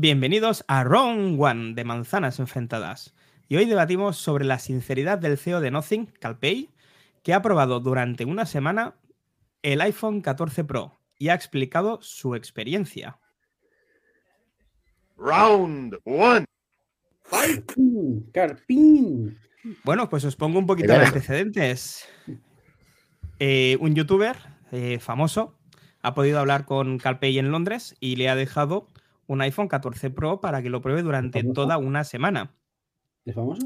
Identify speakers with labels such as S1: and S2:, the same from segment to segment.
S1: Bienvenidos a Round One de Manzanas Enfrentadas. Y hoy debatimos sobre la sinceridad del CEO de Nothing, Calpey, que ha probado durante una semana el iPhone 14 Pro y ha explicado su experiencia.
S2: Round one.
S3: Carpín, Carpín.
S1: Bueno, pues os pongo un poquito de antecedentes. Eh, un youtuber eh, famoso ha podido hablar con Calpey en Londres y le ha dejado un iPhone 14 Pro para que lo pruebe durante toda una semana.
S3: ¿Es famoso?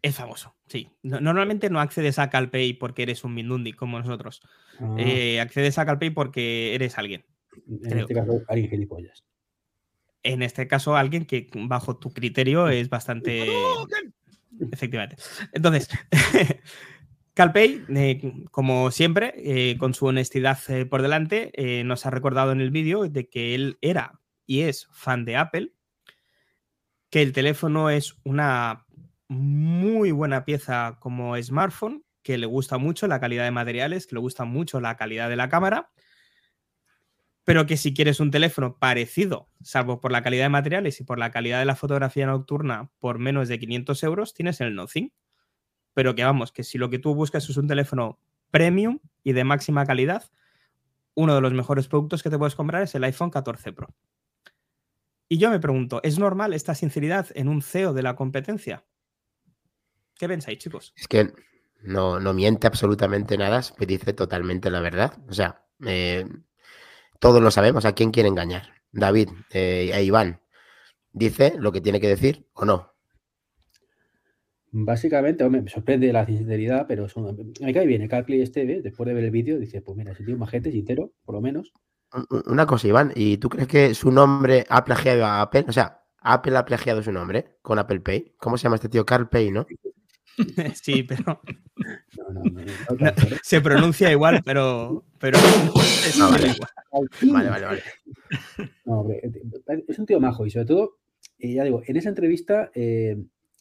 S1: Es famoso, sí. normalmente no accedes a Calpay porque eres un Mindundi como nosotros.
S3: Ah,
S1: Eh, accedes a Calpay porque eres alguien.
S3: en
S1: creo.
S3: este caso, alguien gilipollas.
S1: En este caso, alguien que bajo tu criterio es bastante. Efectivamente. Entonces, Calpay, eh, como siempre, eh, con su honestidad eh, por delante, eh, nos ha recordado en el vídeo de que él era y es fan de Apple, que el teléfono es una muy buena pieza como smartphone, que le gusta mucho la calidad de materiales, que le gusta mucho la calidad de la cámara, pero que si quieres un teléfono parecido, salvo por la calidad de materiales y por la calidad de la fotografía nocturna, por menos de 500 euros, tienes el Nothing. Pero que vamos, que si lo que tú buscas es un teléfono premium y de máxima calidad, uno de los mejores productos que te puedes comprar es el iPhone 14 Pro. Y yo me pregunto, ¿es normal esta sinceridad en un CEO de la competencia? ¿Qué pensáis, chicos?
S4: Es que no, no miente absolutamente nada, me dice totalmente la verdad. O sea, eh, todos lo sabemos a quién quiere engañar. David eh, e Iván dice lo que tiene que decir o no.
S3: Básicamente, hombre, me sorprende la sinceridad, pero es un- me cae bien el Calpy este, ¿ves? después de ver el vídeo, dice, pues mira, ese tío es majete, sincero, por lo menos.
S4: Un- un- Una cosa, Iván, ¿y tú crees que su nombre ha plagiado a Apple? O sea, Apple ha plagiado su nombre con Apple Pay. ¿Cómo se llama este tío? Carl Pay, ¿no?
S1: Sí, pero
S3: No, no, no, ¿eh?
S1: se pronuncia igual, pero, pero
S4: Ah, vale. Vale, vale, vale.
S3: No, hombre, eh, es un tío majo y sobre todo, eh, ya digo, en esa entrevista eh,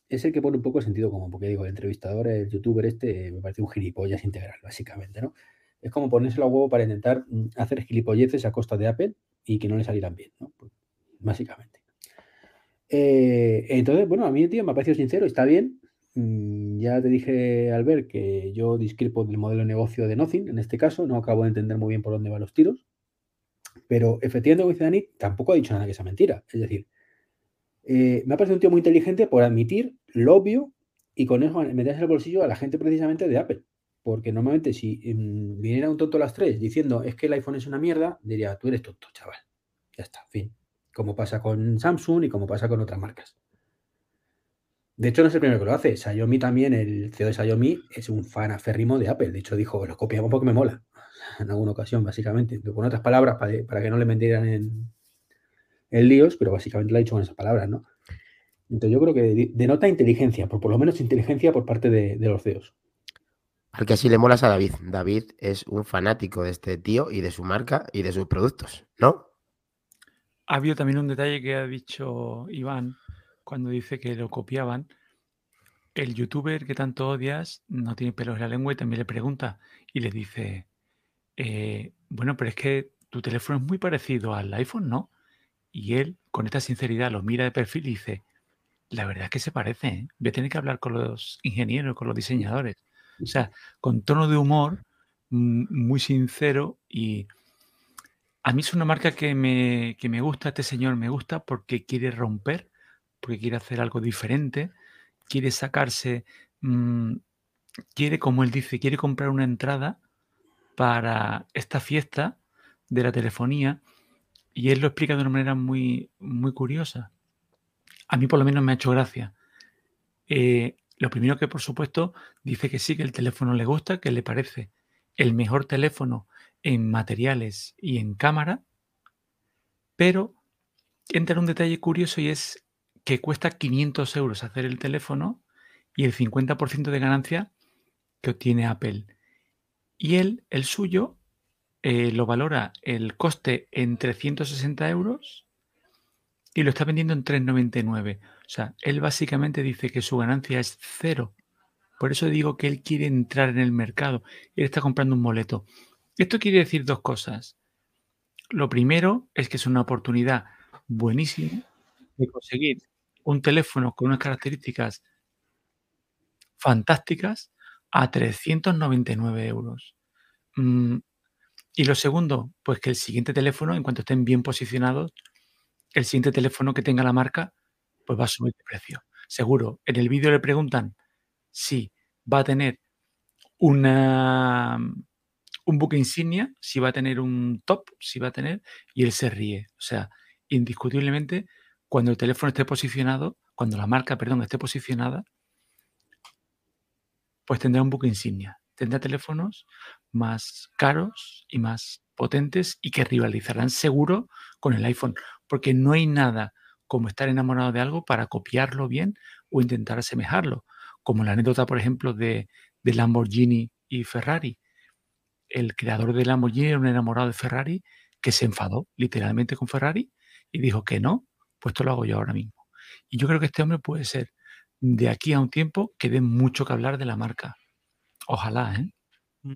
S3: es el que pone un poco de sentido común, porque digo, el entrevistador, el youtuber este, eh, me parece un gilipollas integral, básicamente, ¿no? Es como ponérselo a huevo para intentar mm, hacer gilipolleces a costa de Apple y que no le salieran bien, ¿no? Pues, básicamente. Eh, entonces, bueno, a mí tío me ha parecido sincero, está bien. Mm, Ya te dije, Albert, que yo discrepo del modelo de negocio de Nothing, en este caso, no acabo de entender muy bien por dónde van los tiros. Pero efectivamente, como dice Dani, tampoco ha dicho nada que sea mentira. Es decir, eh, me ha parecido un tío muy inteligente por admitir lo obvio y con eso meterse al bolsillo a la gente precisamente de Apple. Porque normalmente si mm, viniera un tonto a las tres diciendo es que el iPhone es una mierda, diría, tú eres tonto, chaval. Ya está, fin. Como pasa con Samsung y como pasa con otras marcas. De hecho, no es el primero que lo hace. Xiaomi también, el CEO de Xiaomi, es un fan aférrimo de Apple. De hecho, dijo, lo copiamos porque me mola. En alguna ocasión, básicamente. Con otras palabras, para, para que no le metieran en, en líos, pero básicamente lo ha dicho con esas palabras, ¿no? Entonces yo creo que denota inteligencia, por, por lo menos inteligencia por parte de, de los CEOs.
S4: Al que así le molas a David. David es un fanático de este tío y de su marca y de sus productos, ¿no?
S5: Ha habido también un detalle que ha dicho Iván cuando dice que lo copiaban. El youtuber que tanto odias no tiene pelos en la lengua y también le pregunta y le dice, eh, bueno, pero es que tu teléfono es muy parecido al iPhone, ¿no? Y él, con esta sinceridad, lo mira de perfil y dice, la verdad es que se parece, ¿eh? voy a tener que hablar con los ingenieros, con los diseñadores. O sea, con tono de humor mm, muy sincero y a mí es una marca que me, que me gusta, este señor me gusta porque quiere romper, porque quiere hacer algo diferente, quiere sacarse, mm, quiere, como él dice, quiere comprar una entrada para esta fiesta de la telefonía y él lo explica de una manera muy, muy curiosa. A mí por lo menos me ha hecho gracia. Eh, lo primero que por supuesto dice que sí, que el teléfono le gusta, que le parece el mejor teléfono en materiales y en cámara, pero entra en un detalle curioso y es que cuesta 500 euros hacer el teléfono y el 50% de ganancia que obtiene Apple. Y él, el suyo, eh, lo valora el coste en 360 euros y lo está vendiendo en 3,99. O sea, él básicamente dice que su ganancia es cero. Por eso digo que él quiere entrar en el mercado. Él está comprando un boleto. Esto quiere decir dos cosas. Lo primero es que es una oportunidad buenísimo de conseguir un teléfono con unas características fantásticas a 399 euros. Mm, y lo segundo, pues que el siguiente teléfono, en cuanto estén bien posicionados, el siguiente teléfono que tenga la marca, pues va a subir de precio. Seguro. En el vídeo le preguntan si va a tener una, un buque insignia, si va a tener un top, si va a tener, y él se ríe. O sea, indiscutiblemente, cuando el teléfono esté posicionado, cuando la marca, perdón, esté posicionada, pues tendrá un buque insignia. Tendrá teléfonos más caros y más potentes y que rivalizarán seguro con el iPhone, porque no hay nada como estar enamorado de algo para copiarlo bien o intentar asemejarlo, como la anécdota, por ejemplo, de, Lamborghini y Ferrari. El creador de Lamborghini era un enamorado de Ferrari que se enfadó literalmente con Ferrari y dijo que no, pues esto lo hago yo ahora mismo. Y yo creo que este hombre puede ser de aquí a un tiempo que dé mucho que hablar de la marca. Ojalá, ¿eh? Mm.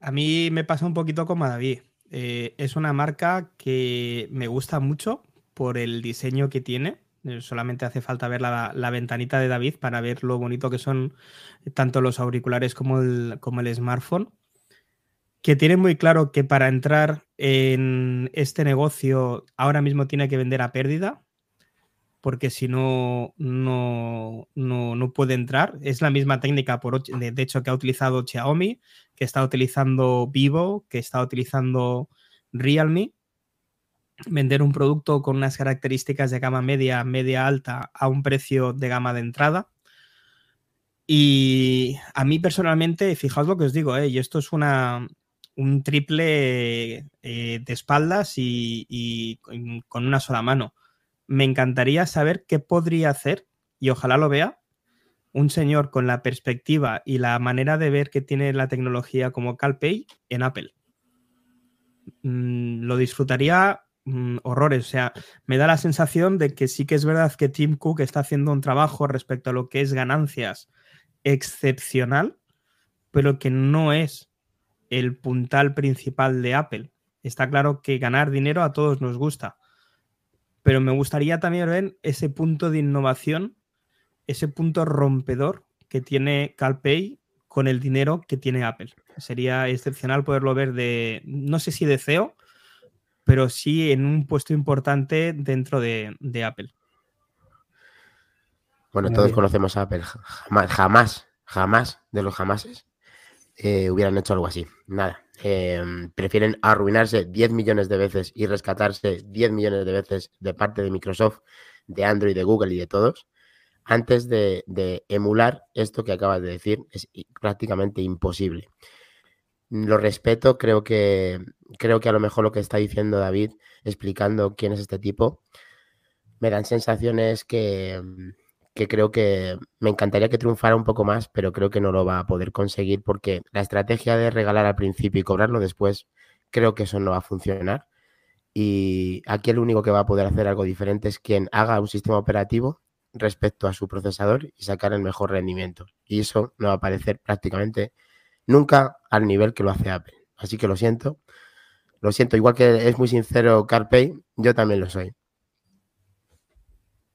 S1: A mí me pasa un poquito como a David. Eh, es una marca que me gusta mucho por el diseño que tiene. Eh, solamente hace falta ver la, ventanita de David para ver lo bonito que son tanto los auriculares como el smartphone. Que tiene muy claro que para entrar en este negocio ahora mismo tiene que vender a pérdida porque si no, no, no, puede entrar. Es la misma técnica, por, de, hecho, que ha utilizado Xiaomi, que está utilizando Vivo, que está utilizando Realme. Vender un producto con unas características de gama media, media alta, a un precio de gama de entrada. Y a mí personalmente, fijaos lo que os digo, ¿eh? y esto es una, un triple eh, de espaldas y con una sola mano me encantaría saber qué podría hacer, y ojalá lo vea, un señor con la perspectiva y la manera de ver que tiene la tecnología como CalPay en Apple. Mm, lo disfrutaría mm, horrores. O sea, me da la sensación de que sí que es verdad que Tim Cook está haciendo un trabajo respecto a lo que es ganancias excepcional, pero que no es el puntal principal de Apple. Está claro que ganar dinero a todos nos gusta, pero me gustaría también ver ese punto de innovación, ese punto rompedor que tiene CalPay con el dinero que tiene Apple. Sería excepcional poderlo ver de, no sé si de CEO, pero sí en un puesto importante dentro de, Apple.
S4: Bueno, todos conocemos a Apple. Jamás, jamás, jamás de los jamases eh, hubieran hecho algo así. Nada. Em, prefieren arruinarse 10 millones de veces y rescatarse 10 millones de veces de parte de Microsoft, de Android, de Google y de todos, antes de, emular esto que acabas de decir. Es prácticamente imposible. Lo respeto, creo que, creo que a lo mejor lo que está diciendo David, explicando quién es este tipo, me dan sensaciones que, que creo que me encantaría que triunfara un poco más, pero creo que no lo va a poder conseguir porque la estrategia de regalar al principio y cobrarlo después, creo que eso no va a funcionar. Y aquí el único que va a poder hacer algo diferente es quien haga un sistema operativo respecto a su procesador y sacar el mejor rendimiento. Y eso no va a aparecer prácticamente nunca al nivel que lo hace Apple. Así que lo siento. Lo siento, igual que es muy sincero CarPay, yo también lo soy.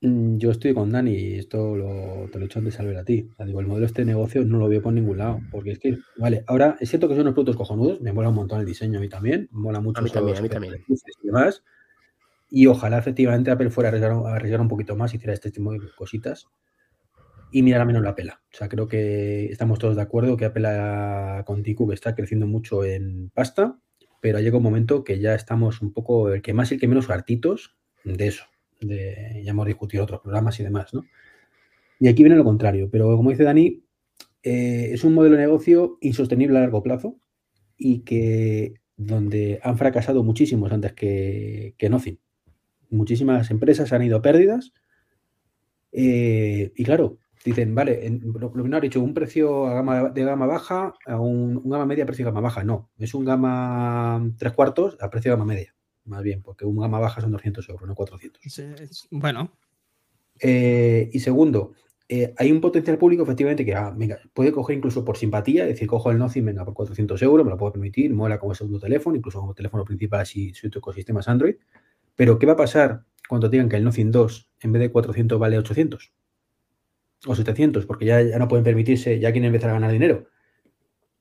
S3: Mm, yo estoy con Dani y esto lo, te lo he hecho antes al ver a ti. digo, el modelo de este negocio no lo veo por ningún lado. Porque es que, vale, ahora es cierto que son unos productos cojonudos, me mola un montón el diseño a mí también, me mola mucho.
S4: A mí también, a mí también.
S3: Y demás. Y ojalá efectivamente Apple fuera a arriesgar, un poquito más y hiciera este tipo de cositas y mirara menos la pela. O sea, creo que estamos todos de acuerdo que Apple con que está creciendo mucho en pasta, pero llega un momento que ya estamos un poco, el que más y el que menos hartitos de eso de, ya hemos discutido otros programas y demás, ¿no? Y aquí viene lo contrario, pero como dice Dani, eh, es un modelo de negocio insostenible a largo plazo y que donde han fracasado muchísimos antes que, que Nothing. Muchísimas empresas han ido a pérdidas eh, y claro, dicen, vale, lo, primero ha dicho un precio de gama baja a un, gama media a precio de gama baja. No, es un gama tres cuartos a precio de gama media más bien, porque un gama baja son 200 euros, no 400.
S1: bueno.
S3: Eh, y segundo, eh, hay un potencial público efectivamente que ah, puede coger incluso por simpatía, es decir, cojo el Nothing, venga, por 400 euros, me lo puedo permitir, mola como segundo teléfono, incluso como teléfono principal si su ecosistema es Android, Pero ¿qué va a pasar cuando digan que el Nothing 2 en vez de 400 vale 800? O 700, porque ya, ya no pueden permitirse, ya quieren empezar a ganar dinero.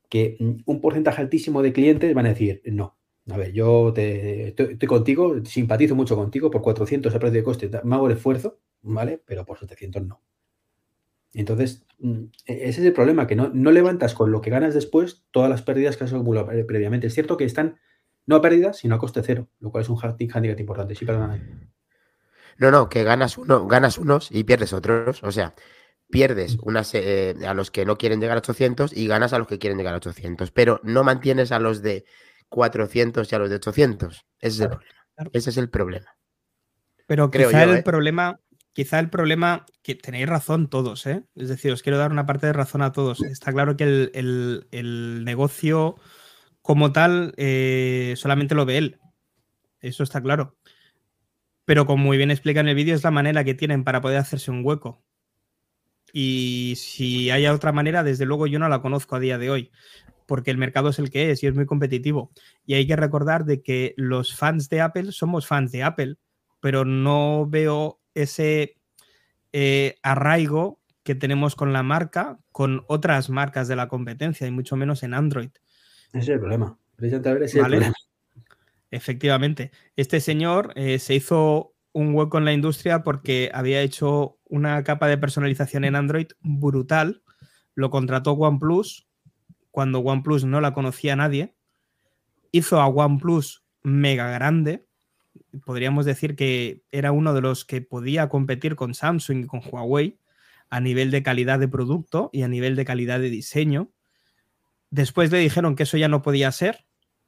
S3: Que mm, un porcentaje altísimo de clientes van a decir, no, a ver, yo te, estoy, contigo, simpatizo mucho contigo, por 400 a precio de coste me hago el esfuerzo, ¿vale? Pero por 700 no. Entonces, mm, e, ese es el problema, que no, levantas con lo que ganas después todas las pérdidas que has acumulado previamente. Es cierto que están no a pérdidas, sino a coste cero, lo cual es un handicap importante. Sí, perdona.
S4: No, no, que ganas uno, ganas unos y pierdes otros. O sea, pierdes unas, eh, a los que no quieren llegar a 800 y ganas a los que quieren llegar a 800, pero no mantienes a los de 400 y a los de 800. Ese es el problema. Ese es el problema.
S1: Pero quizá el ¿eh? problema, quizá el problema, que tenéis razón todos, ¿eh? Es decir, os quiero dar una parte de razón a todos. Está claro que el, negocio como tal eh, solamente lo ve él. Eso está claro. Pero como muy bien explica en el vídeo, es la manera que tienen para poder hacerse un hueco. Y si hay otra manera, desde luego yo no la conozco a día de hoy porque el mercado es el que es y es muy competitivo. Y hay que recordar de que los fans de Apple somos fans de Apple, pero no veo ese eh, arraigo que tenemos con la marca, con otras marcas de la competencia, y mucho menos en Android.
S3: Ese es el problema.
S1: Efectivamente. Este señor eh, se hizo un hueco en la industria porque había hecho una capa de personalización en Android brutal. Lo contrató OnePlus cuando OnePlus no la conocía nadie, hizo a OnePlus mega grande. Podríamos decir que era uno de los que podía competir con Samsung y con Huawei a nivel de calidad de producto y a nivel de calidad de diseño. Después le dijeron que eso ya no podía ser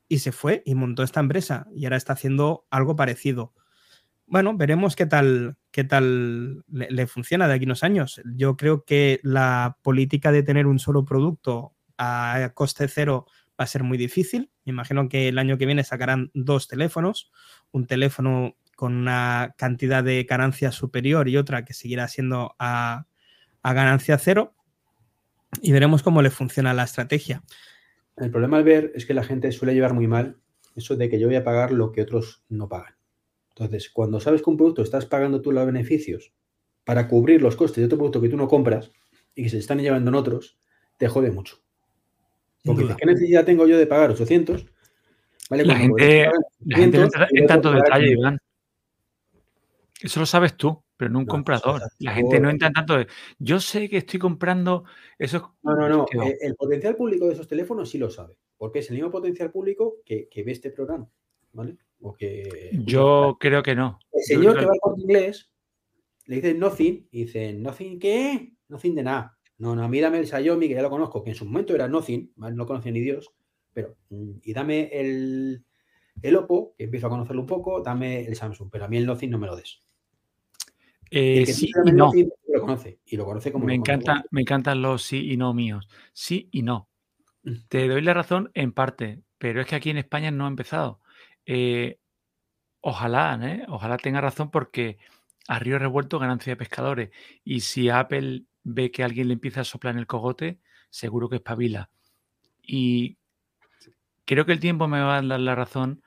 S1: y se fue y montó esta empresa y ahora está haciendo algo parecido. Bueno, veremos qué tal, qué tal le, le funciona de aquí unos años. Yo creo que la política de tener un solo producto a coste cero va a ser muy difícil. Me imagino que el año que viene sacarán dos teléfonos, un teléfono con una cantidad de ganancia superior y otra que seguirá siendo a, ganancia cero. Y veremos cómo le funciona la estrategia.
S3: El problema al ver es que la gente suele llevar muy mal eso de que yo voy a pagar lo que otros no pagan. Entonces, cuando sabes que un producto estás pagando tú los beneficios para cubrir los costes de otro producto que tú no compras y que se están llevando en otros, te jode mucho. Porque ¿qué necesidad tengo yo de pagar 800?
S5: La gente, la gente no entra en tanto detalle, Iván. Eso lo sabes tú, pero no un comprador. La gente no entra en tanto de. Yo sé que estoy comprando esos.
S3: No, no, no. Eh, el, potencial público de esos teléfonos sí lo sabe. Porque es el mismo potencial público que, ve este programa. ¿Vale? O que,
S5: Yo creo que no.
S3: El señor que va por inglés le dice nothing y dice, nothing qué? Nothing de nada. No, no, a mí dame el Xiaomi, que ya lo conozco, que en su momento era Nothing, no conocía ni Dios, pero, mm, y dame el, el Oppo, que empiezo a conocerlo un poco, dame el Samsung, pero a mí el Nothing no me lo des.
S5: Eh, sí y no.
S3: lo conoce, y lo conoce como
S5: me, encanta, me encantan los sí y no míos. Sí y no. Mm. Te doy la razón en parte, pero es que aquí en España no ha empezado. Eh, ojalá, ¿eh? ojalá tenga razón porque a río revuelto ganancia de pescadores. Y si Apple ve que alguien le empieza a soplar en el cogote, seguro que espabila. Y creo que el tiempo me va a dar la razón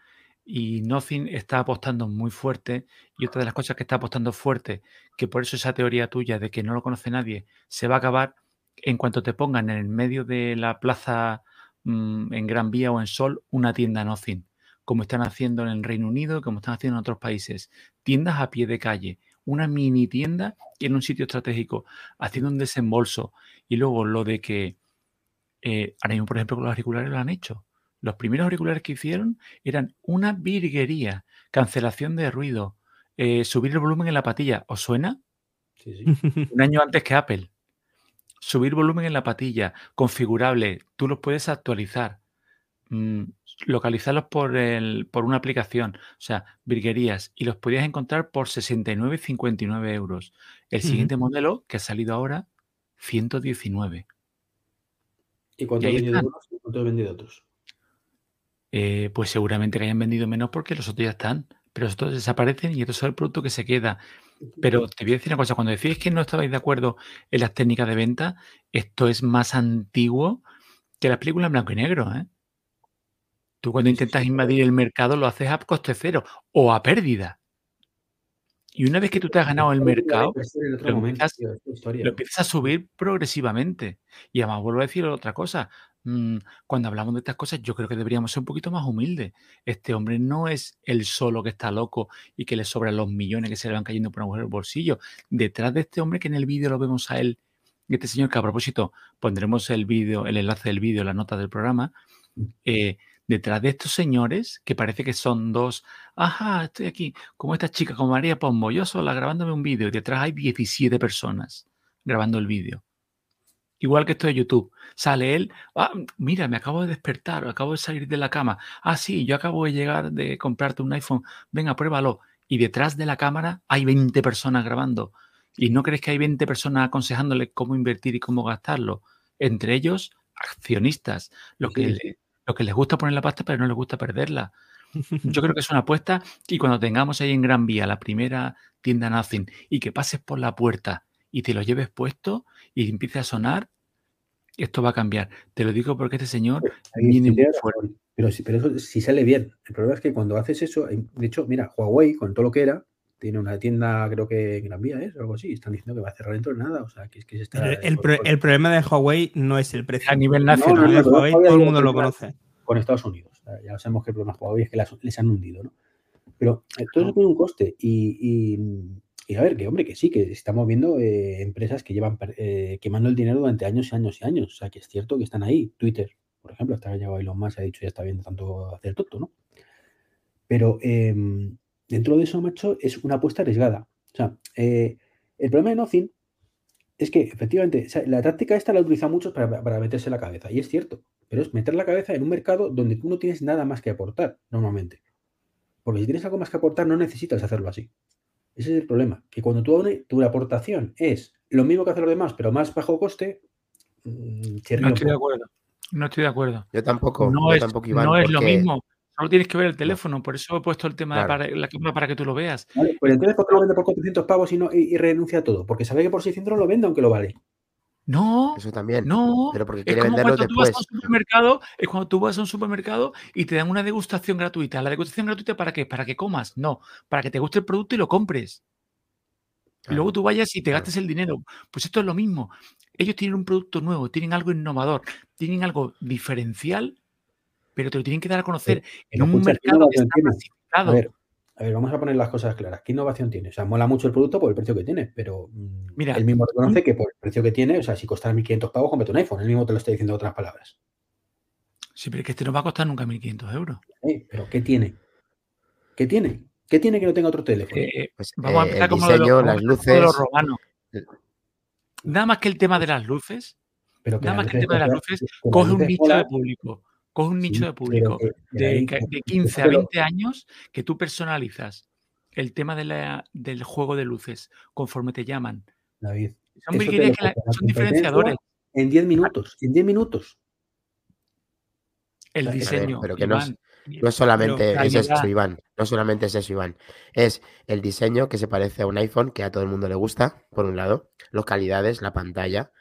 S5: y Nothing está apostando muy fuerte y otra de las cosas que está apostando fuerte, que por eso esa teoría tuya de que no lo conoce nadie se va a acabar en cuanto te pongan en el medio de la plaza mm, en Gran Vía o en Sol una tienda Nothing, como están haciendo en el Reino Unido, como están haciendo en otros países, tiendas a pie de calle, una mini tienda en un sitio estratégico, haciendo un desembolso. Y luego lo de que eh, ahora mismo, por ejemplo, con los auriculares lo han hecho. Los primeros auriculares que hicieron eran una virguería, cancelación de ruido, eh, subir el volumen en la patilla. ¿Os suena? Sí, sí. un año antes que Apple. Subir volumen en la patilla, configurable, tú los puedes actualizar. Mm, localizarlos por, el, por una aplicación, o sea, virguerías, y los podías encontrar por 69,59 euros. El siguiente modelo que ha salido ahora, 119.
S3: ¿Y cuánto, he vendido otros?
S5: Eh, pues seguramente que hayan vendido menos porque los otros ya están, pero los otros desaparecen y esto es el producto que se queda. Pero te voy a decir una cosa, cuando decís que no estabais de acuerdo en las técnicas de venta, esto es más antiguo que las películas en blanco y negro, ¿eh? Tú cuando intentas invadir el mercado lo haces a coste cero o a pérdida. Y una vez que tú te has ganado el mercado, lo empiezas, lo empiezas a subir progresivamente. Y además vuelvo a decir otra cosa. Mm, cuando hablamos de estas cosas, yo creo que deberíamos ser un poquito más humildes. Este hombre no es el solo que está loco y que le sobran los millones que se le van cayendo por el bolsillo. Detrás de este hombre, que en el vídeo lo vemos a él, este señor, que a propósito pondremos el vídeo, el enlace del vídeo, la nota del programa, mm. eh, detrás de estos señores, que parece que son dos, ajá, estoy aquí, como esta chica, como María Pombo, yo sola grabándome un vídeo, y detrás hay 17 personas grabando el vídeo. Igual que esto de YouTube. Sale él, ah, mira, me acabo de despertar, acabo de salir de la cama. Ah, sí, yo acabo de llegar de comprarte un iPhone. Venga, pruébalo. Y detrás de la cámara hay 20 personas grabando. ¿Y no crees que hay 20 personas aconsejándole cómo invertir y cómo gastarlo? Entre ellos, accionistas, los que lo que les gusta poner la pasta, pero no les gusta perderla. Yo creo que es una apuesta y cuando tengamos ahí en Gran Vía la primera tienda Nothing y que pases por la puerta y te lo lleves puesto y empiece a sonar, esto va a cambiar. Te lo digo porque este señor viene muy fuerte.
S3: Pero, pero eso si sale bien. El problema es que cuando haces eso, de hecho, mira, Huawei, con todo lo que era, tiene una tienda, creo que en Gran Vía es, o algo así, están diciendo que va a cerrar dentro de nada. O sea, que es que se está.
S1: El, el, problema de Huawei no es el precio. A nivel nacional, de Huawei todo el mundo lo conoce.
S3: Con Estados Unidos. ya sabemos que el problema de Huawei es que les han hundido, ¿no? Pero eh, todo eso tiene un coste. Y, y, a ver, que hombre, que sí, que estamos viendo eh, empresas que llevan eh, quemando el dinero durante años y años y años. O sea, que es cierto que están ahí. Twitter, por ejemplo, hasta que ha llegado Elon Musk ha dicho ya está viendo tanto hacer tonto, ¿no? Pero em, dentro de eso, macho, es una apuesta arriesgada. O sea, eh, el problema de Nothing es que efectivamente la táctica esta la utiliza muchos para, para, meterse la cabeza, y es cierto, pero es meter la cabeza en un mercado donde tú no tienes nada más que aportar normalmente. Porque si tienes algo más que aportar, no necesitas hacerlo así. Ese es el problema, que cuando tu, tu aportación es lo mismo que hacer los demás, pero más bajo coste,
S5: mm, no estoy de acuerdo. No estoy de acuerdo.
S4: Yo tampoco.
S5: No,
S4: yo
S5: es,
S4: tampoco,
S5: no es lo mismo. Solo tienes que ver el teléfono, por eso he puesto el tema de para, la cámara para que tú lo veas.
S3: Vale, pues entonces, ¿por qué lo vende por 400 pavos y, no, y, renuncia a todo? Porque sabe que por 600 no lo vende aunque lo vale.
S5: No,
S4: eso también.
S5: No,
S4: pero porque quiere es como cuando
S5: tú vas a un supermercado, es cuando tú vas a un supermercado y te dan una degustación gratuita. ¿La degustación gratuita para qué? ¿Para que comas? No, para que te guste el producto y lo compres. Y luego tú vayas y te gastes el dinero. Pues esto es lo mismo. Ellos tienen un producto nuevo, tienen algo innovador, tienen algo diferencial pero te lo tienen que dar a conocer en un mercado que está masificado.
S3: A ver, a ver, vamos a poner las cosas claras. ¿Qué innovación tiene? O sea, mola mucho el producto por el precio que tiene, pero mm, Mira, él mismo reconoce que por el precio que tiene, o sea, si costara 1.500 pavos, cómprate un iPhone. Él mismo te lo está diciendo en otras palabras.
S5: Sí, pero es que este no va a costar nunca 1.500 euros.
S3: Sí, pero ¿qué tiene? ¿Qué tiene? ¿Qué tiene que no tenga otro teléfono? Eh,
S4: pues, vamos a eh, empezar como diseño, las luces. Los
S5: romanos. Nada más que el tema de las luces. Pero nada más que el tema de las luces coge un nicho de público coge un nicho de público de, 15 a 20 años que tú personalizas el tema del juego de luces conforme te llaman.
S3: David.
S5: Son, diferenciadores.
S3: En 10 minutos, en 10 minutos.
S5: El diseño.
S4: Pero que no es, solamente eso, Iván. No solamente es eso, Iván. Es el diseño que se parece a un iPhone, que a todo el mundo le gusta, por un lado. Las calidades, la pantalla,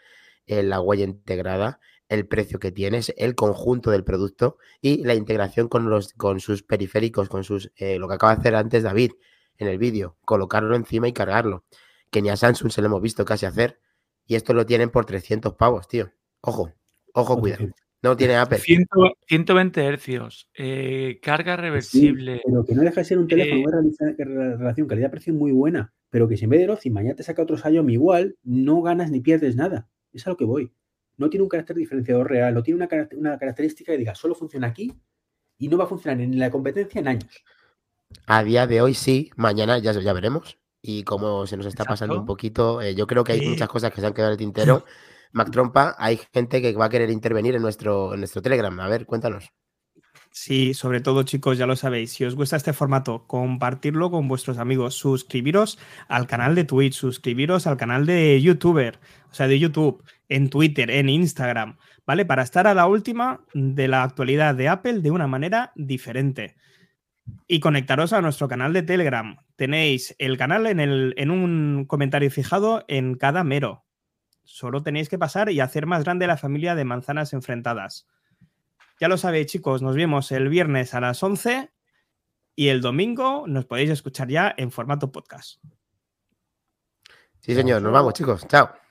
S4: eh, la huella integrada, el precio que tienes, el conjunto del producto y la integración con, los, con sus periféricos, con sus eh, lo que acaba de hacer antes David en el vídeo, colocarlo encima y cargarlo. Que ni a Samsung se lo hemos visto casi hacer. Y esto lo tienen por 300 pavos, tío. Ojo, ojo, cuidado. No tiene Apple.
S5: 120 hercios, eh, carga reversible.
S3: pero que no deja de ser un teléfono, eh, una relación calidad-precio muy buena. Pero que si en vez de Ozzy mañana te saca otro Xiaomi igual, no ganas ni pierdes nada. Es a lo que voy no tiene un carácter diferenciador real, no tiene una, una característica que diga, solo funciona aquí y no va a funcionar en la competencia en años.
S4: A día de hoy sí, mañana ya, ya veremos. Y como se nos está pasando un poquito, eh, yo creo que hay muchas cosas que se han quedado en el tintero. Mac Trompa, hay gente que va a querer intervenir en nuestro, en nuestro Telegram. A ver, cuéntanos.
S1: Sí, sobre todo chicos, ya lo sabéis, si os gusta este formato, compartirlo con vuestros amigos, suscribiros al canal de Twitch, suscribiros al canal de YouTuber, o sea, de YouTube, en Twitter, en Instagram, ¿vale? Para estar a la última de la actualidad de Apple de una manera diferente. Y conectaros a nuestro canal de Telegram. Tenéis el canal en, el, en un comentario fijado en cada mero. Solo tenéis que pasar y hacer más grande la familia de manzanas enfrentadas. Ya lo sabéis, chicos, nos vemos el viernes a las 11 y el domingo nos podéis escuchar ya en formato podcast.
S4: Sí, señor. Nos vamos, chicos. Chao.